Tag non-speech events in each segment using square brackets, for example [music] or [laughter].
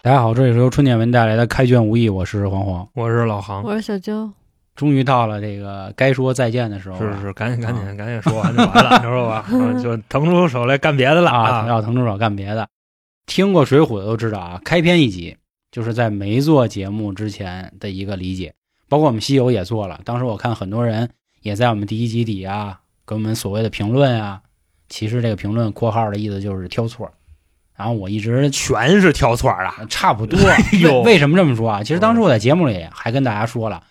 大家好，这里是由春点文带来的开卷无益，我是黄黄。我是老航，我是小焦，终于到了这个该说再见的时候了，是是，赶紧赶紧赶紧说完就完了，[laughs] 你知道吧？嗯就腾出手来干别的了啊，要腾出手干别的。听过《水浒》的都知道啊，开篇一集就是在没做节目之前的一个理解，包括我们西游也做了。当时我看很多人也在我们第一集底啊给我们所谓的评论啊，其实这个评论括号的意思就是挑错。然后我一直全是挑错的。[laughs] 差不多。为什么这么说啊？其实当时我在节目里还跟大家说了，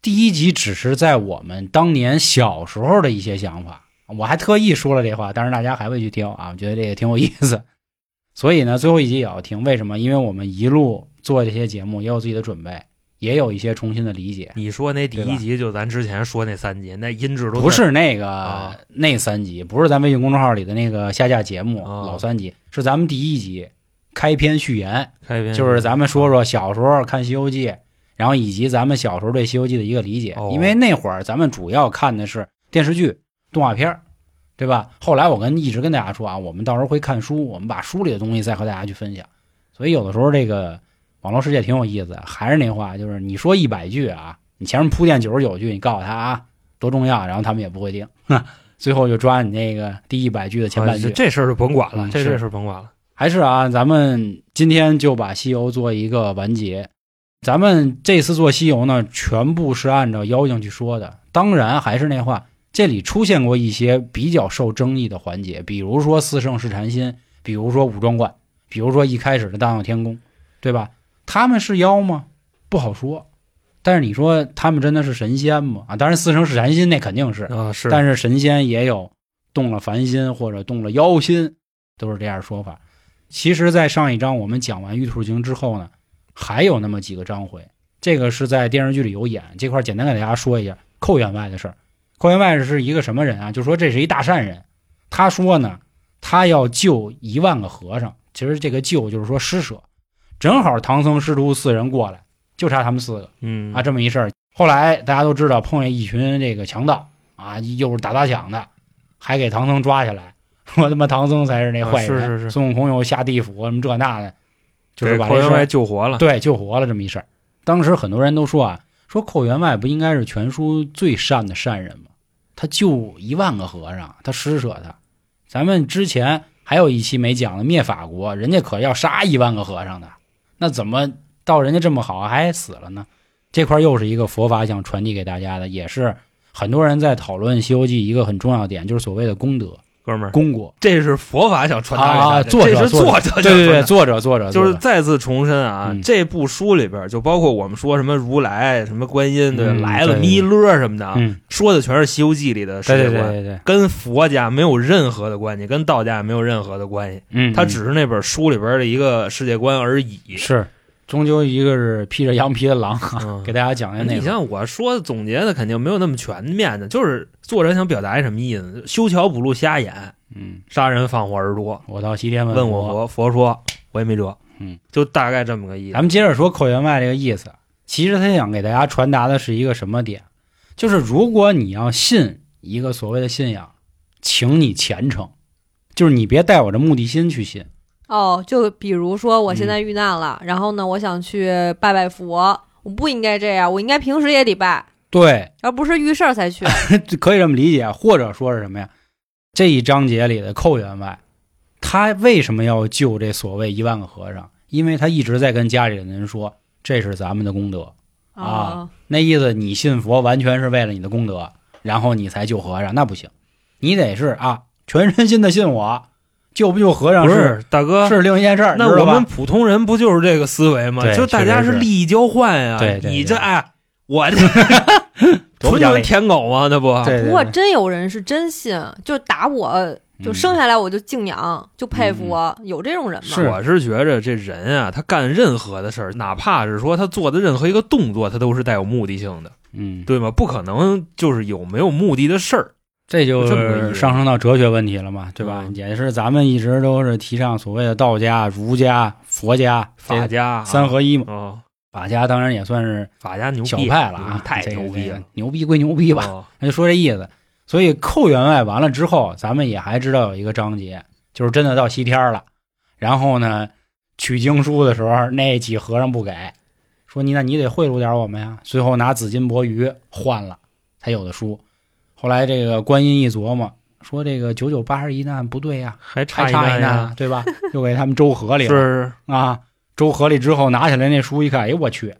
第一集只是在我们当年小时候的一些想法，我还特意说了这话，但是大家还会去听啊，我觉得这个挺有意思。所以呢，最后一集也要听，为什么？因为我们一路做这些节目也有自己的准备，也有一些重新的理解。你说那第一集就咱之前说那三集，那音质都不是那个、啊那三集，不是咱微信公众号里的那个下架节目、啊老三集，是咱们第一集开篇序言。开篇，就是咱们说说小时候看《西游记》，然后以及咱们小时候对《西游记》的一个理解。哦因为那会儿咱们主要看的是电视剧、动画片，对吧？后来我跟一直跟大家说啊，我们到时候会看书，我们把书里的东西再和大家去分享。所以有的时候这个网络世界挺有意思。还是那话，就是你说一百句啊，你前面铺垫九十九句，你告诉他啊多重要，然后他们也不会听，[laughs] 最后就抓你那个第一百句的前半句啊这。事儿就甭管了，嗯这这事儿甭管了。还是啊，咱们今天就把西游做一个完结。咱们这次做西游呢，全部是按照妖精去说的。当然，还是那话，这里出现过一些比较受争议的环节，比如说四圣试禅心，比如说五庄观，比如说一开始的大闹天宫，对吧？他们是妖吗？不好说。但是你说他们真的是神仙吗？啊，当然四圣是禅心那肯定是，啊，是，但是神仙也有动了凡心或者动了妖心，都是这样说法。其实，在上一章我们讲完《玉兔经》之后呢，还有那么几个章回，这个是在电视剧里有演。这块简单给大家说一下寇员外的事儿。寇员外是一个什么人啊？就说这是一大善人。他说呢，他要救一万个和尚。其实这个救就是说施舍，正好唐僧师徒四人过来，就差他们四个。嗯啊，这么一事儿。后来大家都知道，碰见一群这个强盗啊，又是打砸抢的，还给唐僧抓起来，我他妈唐僧才是那坏人，啊是是是孙悟空又下地府什么这那的，就是寇员外把这事儿救活了。对救活了这么一事儿。当时很多人都说啊，说寇员外不应该是全书最善的善人吗？他救一万个和尚，他施舍他。咱们之前还有一期没讲的灭法国，人家可要杀一万个和尚的，那怎么到人家这么好还死了呢？这块又是一个佛法想传递给大家的，也是很多人在讨论《西游记》一个很重要点，就是所谓的功德、哥们儿，功果这是佛法想传达给啊。大家作者这是作者对对对，作者作者就是再次重申啊，嗯。这部书里边就包括我们说什么如来、什么观音，对，嗯来了对弥勒什么的说的全是《西游记》里的世对对界观，对对对，跟佛家没有任何的关系，跟道家也没有任何的关系，嗯，它只是那本书里边的一个世界观而已。是，终究一个是披着羊皮的狼，嗯 [laughs] 给大家讲一下那个。你像我说总结的肯定没有那么全面的，就是作者想表达一什么意思？修桥补路瞎眼，嗯，杀人放火而多。我到西天问问我佛，佛说我也没辙，嗯，就大概这么个意思咱。们接着说寇员外这个意思。其实他想给大家传达的是一个什么点？就是如果你要信一个所谓的信仰，请你虔诚，就是你别带我这目的心去信。哦，就比如说我嗯现在遇难了，然后呢，我想去拜拜佛，我不应该这样，我应该平时也得拜，对，而不是遇事儿才去。[laughs] 可以这么理解，或者说是什么呀？这一章节里的寇员外，他为什么要救这所谓一万个和尚？因为他一直在跟家里的人说，这是咱们的功德。啊那意思，你信佛完全是为了你的功德，然后你才救和尚，那不行，你得是啊，全身心的信我，救不救和尚不是是大哥，是另一件事儿，那我们普通人不就是这个思维吗？就大家是利益交换呀。你这哎，我这 [laughs] 多不讲理纯舔狗吗？那不，不过真有人是真信，就打我就生下来我就敬仰，就佩服我，有这种人吗？我是觉着这人啊，他干任何的事儿，哪怕是说他做的任何一个动作，他都是带有目的性的，嗯，对吗？不可能就是有没有目的的事儿。这就是上升到哲学问题了嘛，对吧？嗯也是咱们一直都是提倡所谓的道家、儒家、佛家、法家啊三合一嘛。哦，法家当然也算是法家牛逼小派了啊嗯，太牛逼了，牛逼归牛逼吧，哦那就说这意思。所以寇员外完了之后，咱们也还知道有一个章节，就是真的到西天了。然后呢，取经书的时候，那几和尚不给，说你那你得贿赂点我们呀。最后拿紫金钵盂换了才有的书。后来这个观音一琢磨，说这个九九八十一难不对呀，还差还差一难对吧？[laughs] 又给他们周河里了是啊。周河里之后拿起来那书一看，哎呦我去，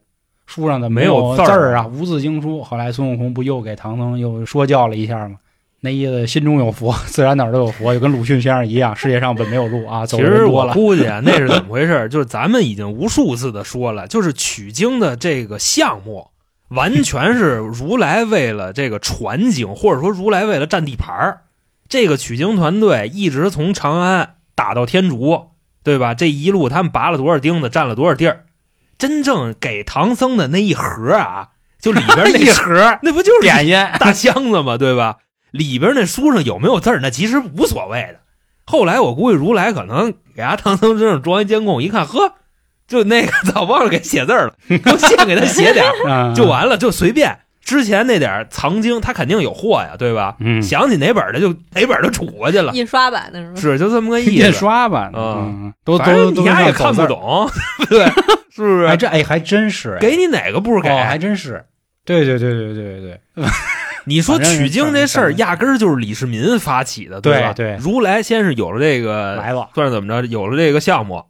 书上怎么没有字啊？无字经书。后来孙悟空不又给唐僧又说教了一下吗？那意思心中有佛，[laughs] 自然哪儿都有佛，就跟鲁迅先生一样，[laughs] 世界上本没有路啊，走其实我。估计啊，那是怎么回事？就是咱们已经无数次的说了，就是取经的这个项目，完全是如来为了这个传经，或者说如来为了占地盘儿。这个取经团队一直从长安打到天竺，对吧？这一路他们拔了多少钉子，占了多少地儿。真正给唐僧的那一盒啊，就里边那 [laughs] 一盒那不就是点心，大箱子吗，对吧？里边那书上有没有字儿，那其实无所谓的。后来我估计如来可能给伢唐僧身上装一监控，一看，呵，就那个早忘了给写字了，[laughs] 就现给他写点 [laughs] 就完了，就随便。之前那点儿藏经，他肯定有货呀，对吧？嗯，想起哪本儿的就哪本儿就杵过去了，印刷版的是吧？是就这么个意思印。刷版的嗯，都都都正你丫也看不懂，[laughs] 对，是不是？哎这哎还真是哎给你哪个不给？哦还真是，对对对对对对对，你说取经这事儿，压根儿就是李世民发起的，吧？对对如来先是有了这个，来了，算是怎么着，有了这个项目，嗯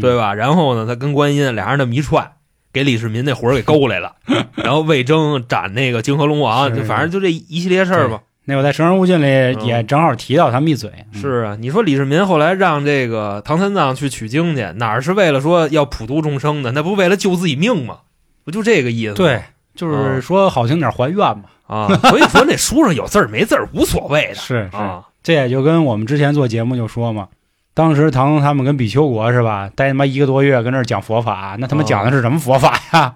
对吧？然后呢，他跟观音俩人那么一串，给李世民那活儿给勾来了，[laughs] 然后魏征斩那个泾河龙王，就反正就这一系列事儿吧。那我在《生人勿近》里也正好提到他们一嘴，嗯是啊，你说李世民后来让这个唐三藏去取经去，哪儿是为了说要普度众生的？那不为了救自己命吗？不就这个意思吗？对，就是说好听点还愿嘛，啊，所以说那书上有字儿没字儿无所谓的 [laughs] 是是，啊。这也就跟我们之前做节目就说嘛，当时唐僧他们跟比丘国是吧，待他妈一个多月跟那儿讲佛法，那他妈讲的是什么佛法呀？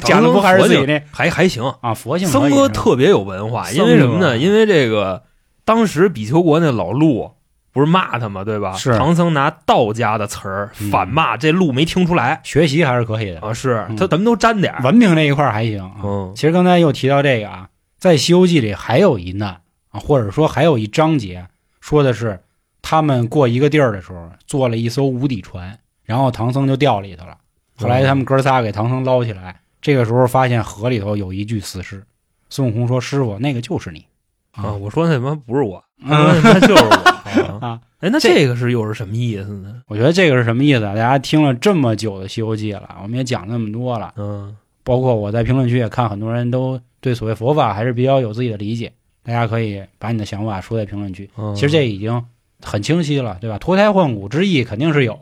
讲的不还是自己那还还行，啊佛性僧哥特别有文化，因为什么呢？因为这个当时比丘国那老陆不是骂他嘛，对吧？是唐僧拿道家的词儿嗯反骂，这路没听出来学习还是可以的，啊，是嗯他咱们都沾点儿。文明这一块还行啊。嗯其实刚才又提到这个啊，在《西游记》里还有一难啊，或者说还有一章节，说的是他们过一个地儿的时候，坐了一艘无底船，然后唐僧就掉里头了。后来他们哥仨给唐僧捞起来，这个时候发现河里头有一具死尸。孙悟空说：“师傅，那个就是你。”啊，我说那他妈不是我，嗯那就是我 [laughs] 啊。啊，哎，那这这个是又是什么意思呢？我觉得这个是什么意思啊？大家听了这么久的《西游记》了，我们也讲那么多了，嗯包括我在评论区也看很多人都对所谓佛法还是比较有自己的理解，大家可以把你的想法说在评论区。嗯，其实这已经很清晰了，对吧？脱胎换骨之意肯定是有，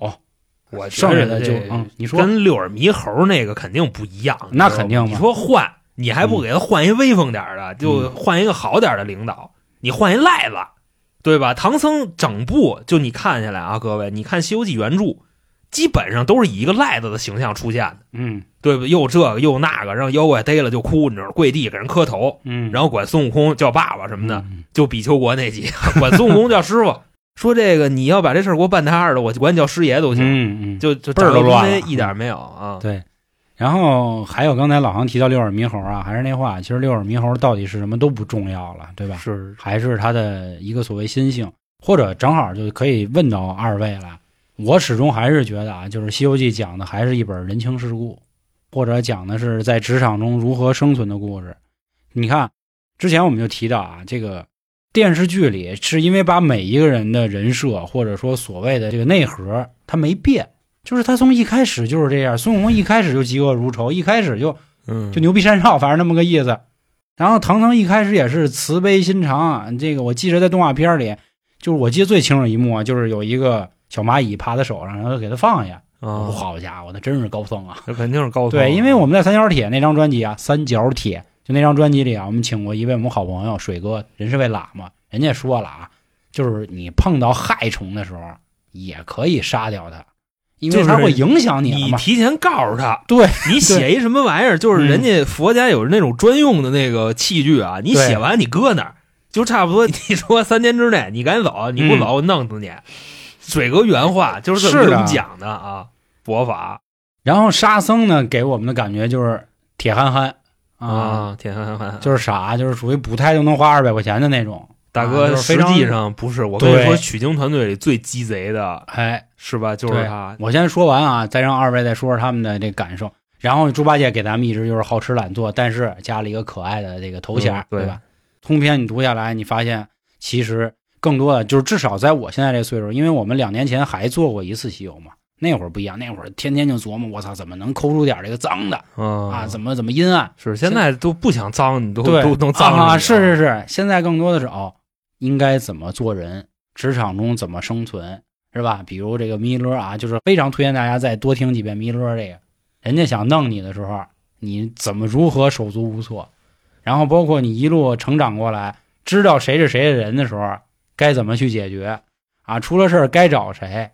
我剩下的就嗯，你说。跟六耳猕猴那个肯定不一样，那肯定嘛。你说换，你还不给他换一威风点儿的，就换一个好点的领导，你换一赖子，对吧？唐僧整部就你看下来啊，各位，你看《西游记》原著，基本上都是以一个赖子的形象出现的，嗯。对不？又这个又那个，让妖怪逮了就哭，你知道，跪地给人磕头，嗯，然后管孙悟空叫爸爸什么的，嗯。就比丘国那集，管孙悟空叫师傅，说这个你要把这事儿给我办踏实的，我管你叫师爷都行。嗯嗯，就就倍儿都乱了一点儿没有啊。对。然后还有刚才老航提到六耳猕猴啊，还是那话，其实六耳猕猴到底是什么都不重要了，对吧？是还是他的一个所谓心性，或者正好就可以问到二位了。我始终还是觉得啊，就是《西游记》讲的还是一本人情世故，或者讲的是在职场中如何生存的故事。你看，之前我们就提到啊，这个电视剧里是因为把每一个人的人设或者说所谓的这个内核，他没变，就是他从一开始就是这样。孙悟空一开始就嫉恶如仇，一开始就嗯，就牛逼山少，反正那么个意思。然后唐僧一开始也是慈悲心肠啊，这个我记着在动画片里，就是我记得最清楚一幕啊，就是有一个小蚂蚁趴他手上，然后给他放下。啊，好家伙，那真是高僧啊！这肯定是高僧。对，因为我们在三角铁那张专辑啊，三角铁就那张专辑里啊，我们请过一位我们好朋友水哥，人是位喇嘛，人家说了啊，就是你碰到害虫的时候，也可以杀掉它，因为就是它会影响你你。提前告诉他，对，你写一什么玩意儿，就是人家佛家有那种专用的那个器具啊，你写完你搁那儿，就差不多。你说三天之内你赶紧走，你不走我弄死你。水哥原话就是这么讲的啊，佛法然后沙僧呢，给我们的感觉就是铁憨憨啊，啊，天憨憨就是傻，就是属于补胎就能花二百块钱的那种。大啊哥实际上不是，我跟你说，取经团队里最鸡贼的哎，是吧？就是他。我先说完啊，再让二位再说说他们的这感受。然后猪八戒给咱们一直就是好吃懒做，但是加了一个可爱的这个头衔，嗯对对吧？通篇你读下来，你发现其实更多的就是至少在我现在这岁数，因为我们两年前还做过一次西游嘛，那会儿不一样，那会儿天天就琢磨，我操，怎么能抠出点这个脏的嗯啊？怎么怎么阴暗？是现在都不想脏，你都，都能脏啊！是是是，现在更多的是哦，应该怎么做人，职场中怎么生存，是吧？比如这个弥勒啊，就是非常推荐大家再多听几遍弥勒这个。人家想弄你的时候，你怎么如何手足无措？然后包括你一路成长过来，知道谁是谁的人的时候，该怎么去解决啊？出了事儿该找谁？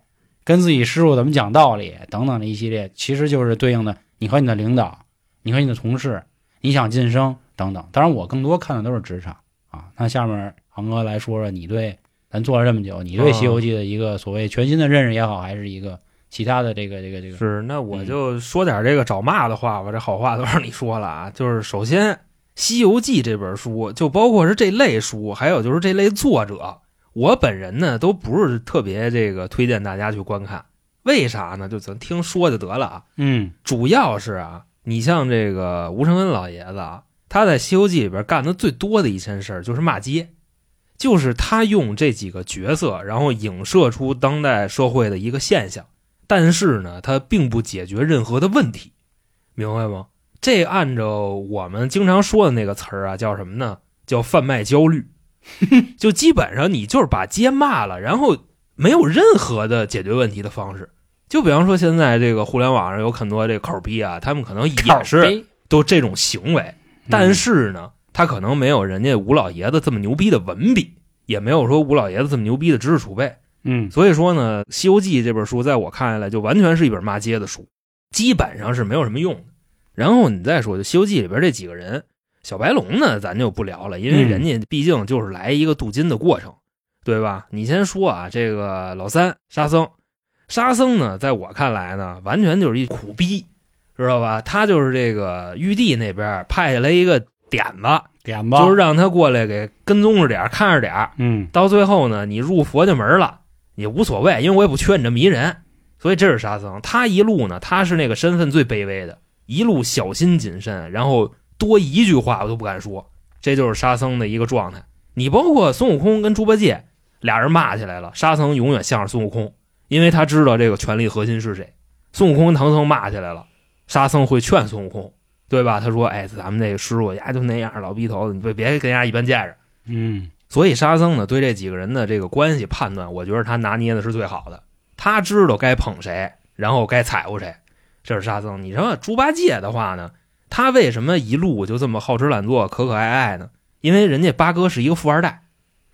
跟自己师傅怎么讲道理等等的一系列，其实就是对应的你和你的领导，你和你的同事，你想晋升等等。当然，我更多看的都是职场啊。那下面航哥来说说你对咱做了这么久，你对《西游记》的一个所谓全新的认识也好，还是一个其他的这个这个这个是，那我就说点这个找骂的话吧，这好话都让你说了啊。就是首先，《西游记》这本书，就包括是这类书，还有就是这类作者，我本人呢都不是特别这个推荐大家去观看。为啥呢？就咱听说就得了啊。嗯主要是啊，你像这个吴承恩老爷子啊，他在《西游记》里边干的最多的一件事儿就是骂街，就是他用这几个角色，然后影射出当代社会的一个现象，但是呢，他并不解决任何的问题，明白吗？这按照我们经常说的那个词儿啊，叫什么呢？叫贩卖焦虑，[laughs] 就基本上你就是把街骂了，然后没有任何的解决问题的方式。就比方说现在这个互联网上有很多这口逼啊，他们可能也是都这种行为，但是呢，他可能没有人家吴老爷子这么牛逼的文笔，也没有说吴老爷子这么牛逼的知识储备。嗯所以说呢，《西游记》这本书在我看下来就完全是一本骂街的书，基本上是没有什么用的。然后你再说，就《西游记》里边这几个人，小白龙呢，咱就不聊了，因为嗯人家毕竟就是来一个镀金的过程，对吧？你先说啊，这个老三沙僧，沙僧呢，在我看来呢，完全就是一苦逼，知道吧？他就是这个玉帝那边派下来一个点子，点吧，就是让他过来给跟踪着点看着点嗯到最后呢，你入佛家门了也无所谓，因为我也不缺你这迷人。所以这是沙僧，他一路呢，他是那个身份最卑微的，一路小心谨慎，然后多一句话我都不敢说，这就是沙僧的一个状态。你包括孙悟空跟猪八戒俩人骂起来了，沙僧永远向着孙悟空，因为他知道这个权力核心是谁。孙悟空跟唐僧骂起来了，沙僧会劝孙悟空，对吧？他说：“哎，咱们这个师傅呀就那样，老逼头子，你别别跟人家一般见识。”嗯所以沙僧呢，对这几个人的这个关系判断，我觉得他拿捏的是最好的。他知道该捧谁，然后该踩乎谁，这是沙僧。你说猪八戒的话呢，他为什么一路就这么好吃懒做、可可爱爱呢？因为人家八哥是一个富二代，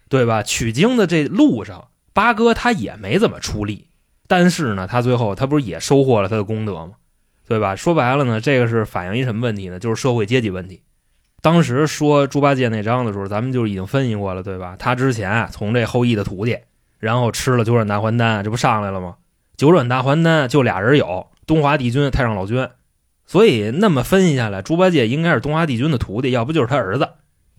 对吧？取经的这路上，八哥他也没怎么出力，但是呢，他最后他不是也收获了他的功德吗？对吧？说白了呢，这个是反映一什么问题呢？就是社会阶级问题。当时说猪八戒那章的时候，咱们就已经分析过了，对吧？他之前啊从这后羿的徒弟，然后吃了九转大还丹，这不上来了吗？九转大还丹就俩人有，东华帝君、太上老君。所以那么分析下来，猪八戒应该是东华帝君的徒弟，要不就是他儿子。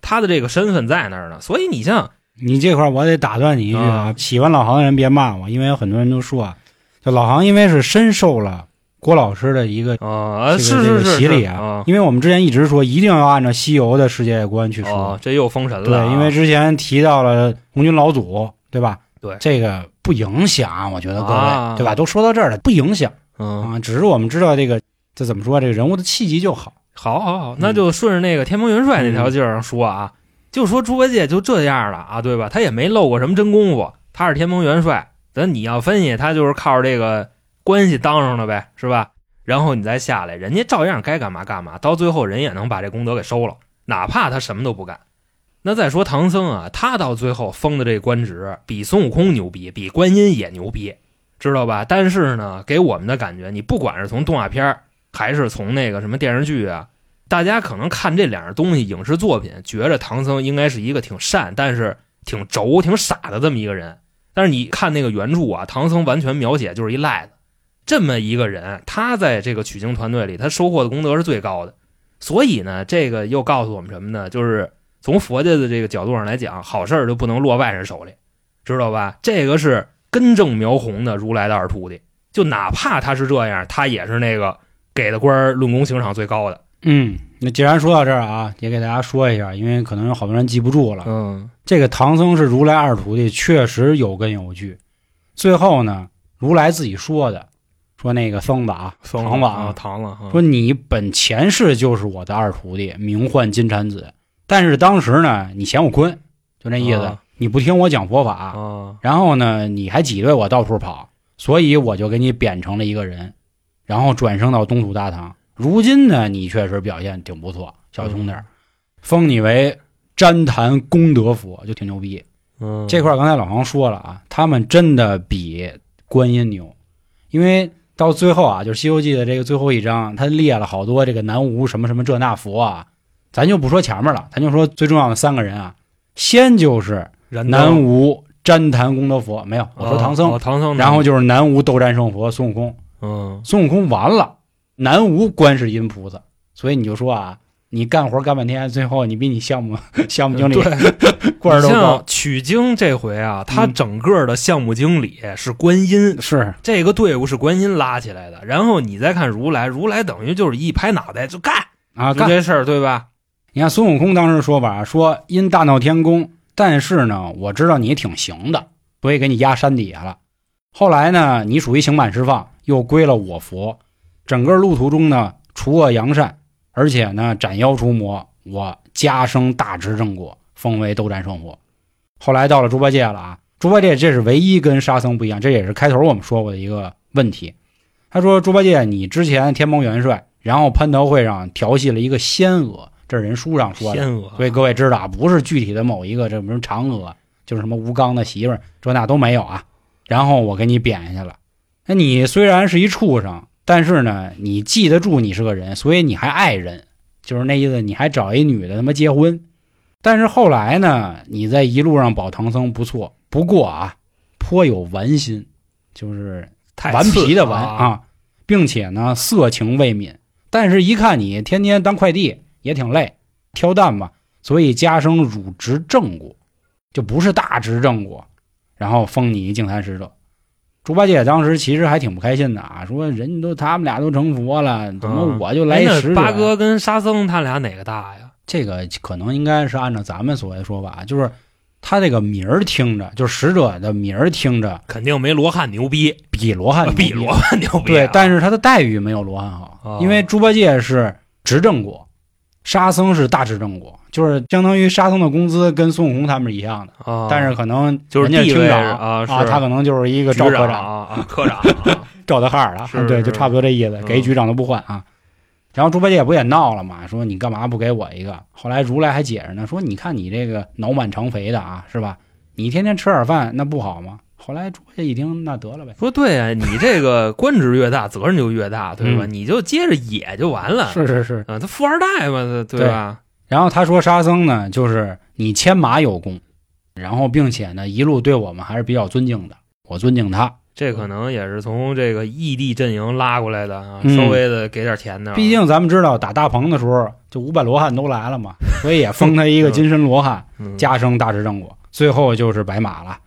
他的这个身份在那儿呢。所以你像你这块儿我得打断你一句啊啊，喜欢老航的人别骂我，因为有很多人都说啊，就老航因为是深受了郭老师的一个啊，这是是是洗礼啊，因为我们之前一直说一定要按照西游的世界观去说，哦，这又封神了对，啊。因为之前提到了红军老祖，对吧？对这个不影响，我觉得各位，啊对吧？都说到这儿了，不影响嗯，啊，只是我们知道这个这怎么说，这个人物的气节就好。好好好，那就顺着那个天蓬元帅那条劲儿上说啊，就说猪八戒就这样了啊，对吧？他也没露过什么真功夫，他是天蓬元帅，咱你要分析，他就是靠着这个关系当上的呗，是吧？然后你再下来，人家照样该干嘛干嘛，到最后人也能把这功德给收了，哪怕他什么都不干。那再说唐僧啊，他到最后封的这官职比孙悟空牛逼，比观音也牛逼，知道吧？但是呢，给我们的感觉，你不管是从动画片儿还是从那个什么电视剧啊，大家可能看这两样东西，影视作品，觉着唐僧应该是一个挺善，但是挺轴、挺傻的这么一个人。但是你看那个原著啊，唐僧完全描写就是一赖子，这么一个人，他在这个取经团队里，他收获的功德是最高的。所以呢，这个又告诉我们什么呢？就是从佛家的这个角度上来讲，好事儿就不能落外人手里，知道吧？这个是根正苗红的如来的二徒弟，就哪怕他是这样，他也是那个给的官儿论功行赏最高的。嗯，那既然说到这儿啊，也给大家说一下，因为可能有好多人记不住了。嗯这个唐僧是如来二徒弟，确实有根有据。最后呢，如来自己说的，说那个僧子啊，唐唐王啊，唐了，说你本前世就是我的二徒弟，名唤金蝉子。但是当时呢，你嫌我坤，就那意思，啊你不听我讲佛法，啊然后呢，你还挤兑我到处跑，所以我就给你贬成了一个人，然后转生到东土大唐。如今呢，你确实表现挺不错，小兄弟儿，封你为旃檀功德佛，就挺牛逼。嗯，这块儿刚才老黄说了啊，他们真的比观音牛，因为到最后啊，就是《西游记》的这个最后一章，他列了好多这个南无什么什么这那佛啊，咱就不说前面了，咱就说最重要的三个人啊，先就是南无旃檀功德佛，没有，我说唐僧，哦唐僧，然后就是南无斗战胜佛孙悟空，嗯孙悟空完了，南无观世音菩萨，所以你就说啊。你干活干半天，最后你比你项目 [laughs] 项目经理对，[laughs] 官儿都高取经这回啊，他嗯整个的项目经理是观音，是这个队伍是观音拉起来的。然后你再看如来，如来等于就是一拍脑袋就干，啊，干这事儿，对吧？你看孙悟空当时说法说因大闹天宫，但是呢，我知道你挺行的，所以给你压山底下了。后来呢，你属于刑满释放，又归了我佛。整个路途中呢，除恶扬善，而且呢，斩妖除魔，我加生大执正果，封为斗战胜佛。后来到了猪八戒了啊，猪八戒这是唯一跟沙僧不一样，这也是开头我们说过的一个问题。他说：“猪八戒，你之前天蓬元帅，然后蟠桃会上调戏了一个仙娥，这是人书上说的。所以各位知道啊，不是具体的某一个，这什么嫦娥，就是什么吴刚的媳妇儿，这那都没有啊。然后我给你贬下去了。那你虽然是一畜生，但是呢，你记得住你是个人，所以你还爱人，就是那意思，你还找一女的他妈结婚。但是后来呢，你在一路上保唐僧不错，不过啊，颇有玩心，就是顽太次皮的顽啊，啊，并且呢色情未泯。但是，一看你天天当快递也挺累，挑担嘛，所以加生汝职正果，就不是大执正果，然后封你一净坛使者。猪八戒当时其实还挺不开心的啊，说人家都他们俩都成佛了，怎么嗯我就来哎那使者？八哥跟沙僧他俩哪个大呀？这个可能应该是按照咱们所谓的说法，就是他这个名儿听着，就是使者的名儿听着肯定没罗汉牛逼，比罗汉牛逼 [laughs] 比罗汉牛逼啊。对，但是他的待遇没有罗汉好，哦因为猪八戒是执政果，沙僧是大执政果，就是相当于沙僧的工资跟孙悟空他们是一样的，啊，但是可能就是人家地位厅长啊是他可能就是一个赵科长，啊啊，科长啊 [laughs] 赵德哈尔的，对，就差不多这意思，嗯给局长都不换啊。然后猪八戒不也闹了嘛，说你干嘛不给我一个？后来如来还解释呢，说你看你这个脑满肠肥的啊，是吧？你天天吃点饭那不好吗？后来猪八戒一听，那得了呗，说对啊，你这个官职越大，责任就越大，对吧？嗯你就接着野就完了。是是是。啊，他富二代嘛，对吧？然后他说沙僧呢，就是你牵马有功，然后并且呢一路对我们还是比较尊敬的，我尊敬他。这可能也是从这个异地阵营拉过来的啊，嗯稍微的给点钱的。毕竟咱们知道打大鹏的时候，就五百罗汉都来了嘛，所以也封他一个 [laughs] 金身罗汉，嗯加升大智正果。最后就是白马了，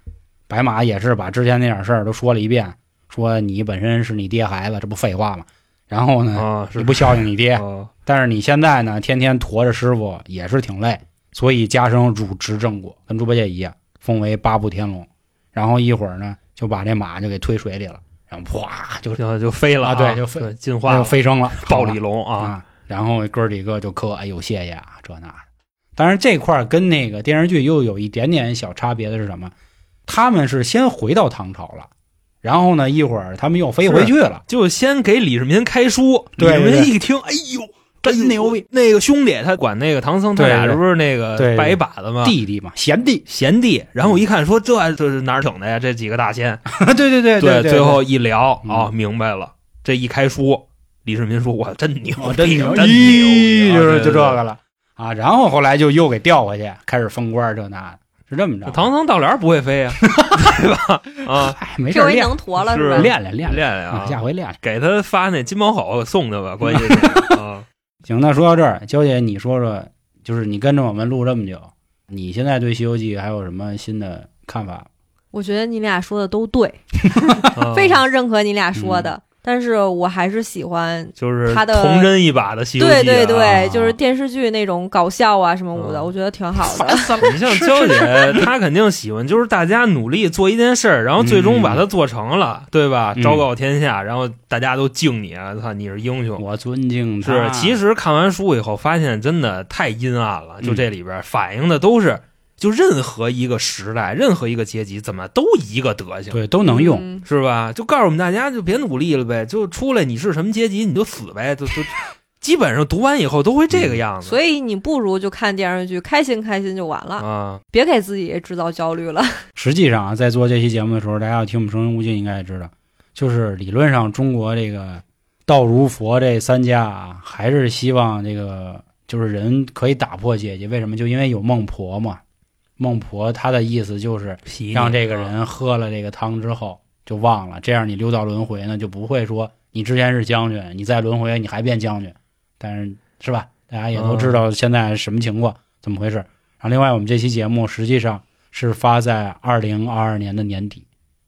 白马也是把之前那点事儿都说了一遍，说你本身是你爹孩子，这不废话吗？然后呢，啊，你不孝敬你爹，啊但是你现在呢，天天驮着师傅也是挺累，所以加生汝执正果，跟猪八戒一样，封为八部天龙。然后一会儿呢，就把这马就给推水里了，然后哗就就就飞了啊对就飞进化了，就飞升了，暴力龙啊，啊。然后哥几个就磕，哎呦谢谢啊，这那的。当然这块儿跟那个电视剧又有一点点小差别的是什么？他们是先回到唐朝了，然后呢一会儿他们又飞回去了，就先给李世民开书，李世民一听，哎呦。真牛逼！那个兄弟他管那个唐僧，他俩是不是那个拜一把子嘛？弟弟嘛，贤弟，贤弟。然后我一看，说这这是哪儿整的呀？这几个大仙。[laughs] 对对对对，最后一聊嗯啊，明白了。这一开书，李世民说：“我真牛真牛，真咦牛，就是就这个。了啊。然后后来就又给调回去，开始封官，这那的，是这么着。唐僧到帘不会飞呀，[laughs] 对吧？啊，哎，没事练这回能驮了是吧？练练练练练啊，啊下回练练。给他发那金毛猴送他吧，关键是 [laughs] 啊，行，那说到这儿，娇姐你说说，就是你跟着我们录这么久，你现在对《西游记》还有什么新的看法？我觉得你俩说的都对，啊 [laughs] 非常认可你俩说嗯的。但是我还是喜欢，就是他的童真一把的《西游记》啊。对对对，啊就是电视剧那种搞笑啊什么舞的，嗯我觉得挺好的。[laughs] 你像娇姐，她肯定喜欢，就是大家努力做一件事儿，然后最终把它做成了，[laughs] 对吧？嗯昭告天下，然后大家都敬你啊！操，你是英雄。我尊敬他。是，其实看完书以后，发现真的太阴暗了。就这里边反映的都是，就任何一个时代、任何一个阶级，怎么都一个德行，对都能用。嗯是吧？就告诉我们大家，就别努力了呗，就出来你是什么阶级你就死呗，就就基本上读完以后都会这个样子。所以你不如就看电视剧，开心开心就完了，啊，别给自己制造焦虑了。[laughs] 实际上啊，在做这期节目的时候，大家要听我们《声声无尽》，应该也知道，就是理论上中国这个道儒佛这三家啊，还是希望这个就是人可以打破阶级。为什么？就因为有孟婆嘛。孟婆她的意思就是让这个人喝了这个汤之后就忘了，这样你六道轮回呢就不会说你之前是将军，你再轮回你还变将军，但是是吧？大家也都知道现在什么情况，怎么回事。然后另外我们这期节目实际上是发在二零二二年的年底，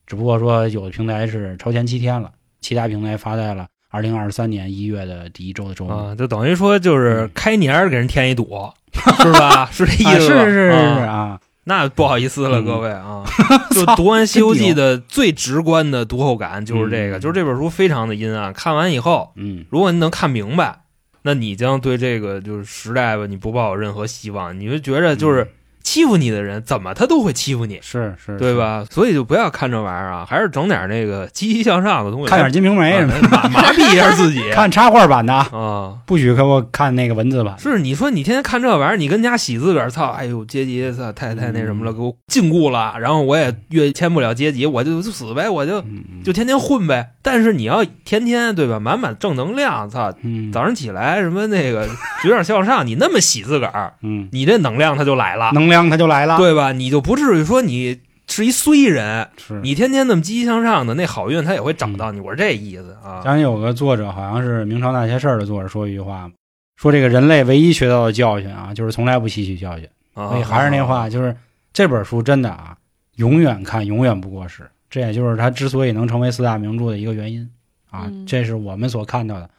只不过说有的平台是超前七天了，其他平台发在了二零二三年一月的第一周的周末。啊，就等于说就是嗯开年儿给人添一堵，是吧？[laughs] 是这意啊，思吧？是是是啊，那不好意思了，嗯。各位啊，[laughs] 就读完《西游记》的最直观的读后感就是这个，嗯。就是这本书非常的阴暗。看完以后，嗯，如果你能看明白，那你将对这个就是时代吧，你不抱有任何希望，你就觉着就是欺负你的人怎么他都会欺负你，是是，对吧？所以就不要看这玩意儿啊，还是整点那个积极向上的东西，看点《金瓶梅》什么的麻 [laughs] 麻痹一下自己，[laughs] 看插画版的啊，啊。不许给我看那个文字版。是你说你天天看这玩意儿，你跟家洗自个儿，操！哎呦，阶级操太太那什么了，嗯给我禁锢了，然后我也越迁不了阶级，我就就死呗，我就嗯，嗯就天天混呗。但是你要天天对吧，满满正能量，操！嗯，早上起来什么那个有点向上，你那么洗自个儿，嗯，你这能量它就来了，能量它就来了。，对吧？你就不至于说你是一衰人，是你天天那么积极向上的，那好运他也会找到你。我是这意思啊。咱有个作者，好像是《明朝那些事儿》的作者，说一句话，说这个人类唯一学到的教训啊，就是从来不吸取教训。啊所以还是那话，就是这本书真的啊，永远看，永远不过时。这也就是它之所以能成为四大名著的一个原因啊，嗯这是我们所看到的。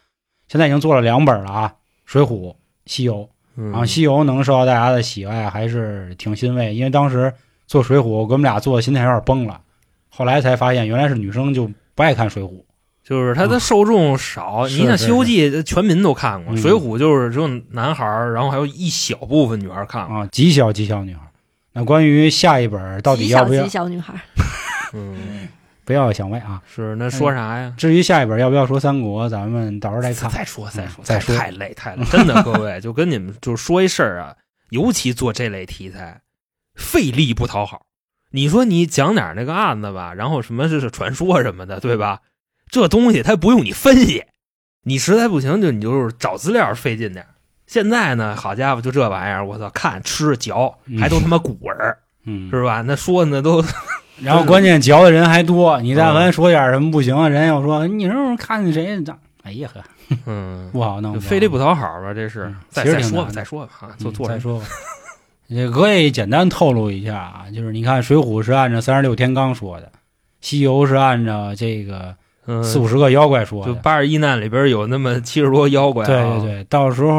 现在已经做了两本了啊，《水浒》《西游》。嗯然后《西游》能受到大家的喜爱，还是挺欣慰。因为当时做《水浒》，我跟我们俩做的心态有点崩了，后来才发现原来是女生就不爱看《水浒》。就是它的受众少，是你像《西游记》全民都看过，嗯水浒》就是只有男孩儿，然后还有一小部分女孩儿看过。啊，极小极小女孩。那关于下一本到底极小要不要极小女孩，嗯，[laughs] 不要想歪啊？是那说啥呀？至于下一本要不要说三国，咱们到时候再看。再说再说嗯再说太累太累，真的，各位 [laughs] 就跟你们就说一事儿啊，尤其做这类题材，费力不讨好。你说你讲点那个案子吧，然后什么是是传说什么的，对吧？这东西它不用你分析，你实在不行就你就是找资料费劲点儿。现在呢，好家伙，就这玩意儿，我操，看吃嚼嗯还都他妈古文儿，嗯，是吧？那说的都然后关键嚼的人还多，你但凡说点什么不行，人又说你这看见谁咋，哎呀呵，嗯，不好弄，非得不讨好吧？这是嗯，再说吧，再说吧再说吧。也可以简单透露一下啊，就是你看《水浒》是按照三十六天罡说的，《西游》是按照这个嗯，四五十个妖怪说的。就八十一难里边有那么七十多妖怪、啊，对对对，到时候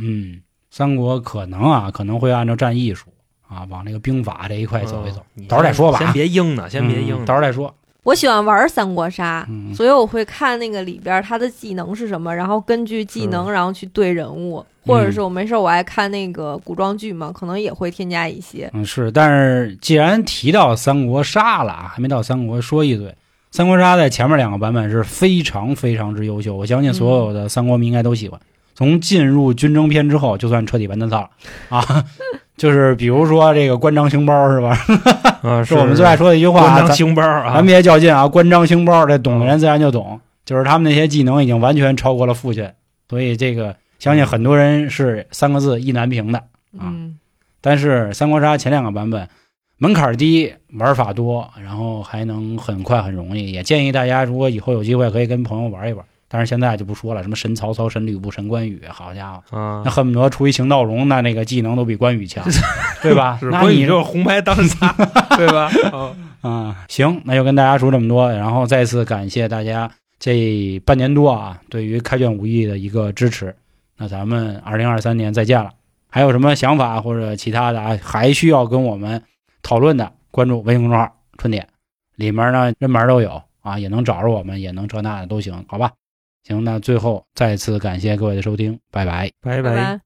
嗯，三国可能啊可能会按照战艺术啊往那个兵法这一块走一走，嗯到时候再说吧啊先别应呢，先别应。到时候再说。我喜欢玩三国杀，嗯所以我会看那个里边他的技能是什么，然后根据技能然后去对人物，或者是我没事我爱看那个古装剧嘛，可能也会添加一些。嗯，是，但是既然提到三国杀了啊，还没到三国，说一嘴。三国杀在前面两个版本是非常非常之优秀，我相信所有的三国迷应该都喜欢。从进入军争篇之后，就算彻底完蛋操了啊！[laughs] 就是比如说这个关张兴包是吧？[laughs] 啊，是我们最爱说的一句话，关张咱兴包啊咱，别较劲啊！关张兴包，这懂的人自然就懂，就是他们那些技能已经完全超过了父亲，所以这个相信很多人是三个字意难平的。啊嗯，但是三国杀前两个版本门槛低，玩法多，然后还能很快很容易。也建议大家如果以后有机会可以跟朋友玩一玩。但是现在就不说了，什么神曹操、神吕布、神关羽，好家伙，啊那，恨不得出一邢道荣，那那个技能都比关羽强，[laughs] 对吧？是那你就是红牌当杀，[laughs] 对吧？哦啊、行，那就跟大家说这么多，然后再次感谢大家这半年多啊对于开卷无益的一个支持。那咱们二零二三年再见了，还有什么想法或者其他的啊，还需要跟我们讨论的，关注微信公众号“春点”，里面呢人门都有啊，也能找着我们，也能这那的都行，好吧？行，那最后再次感谢各位的收听，拜拜。拜拜拜。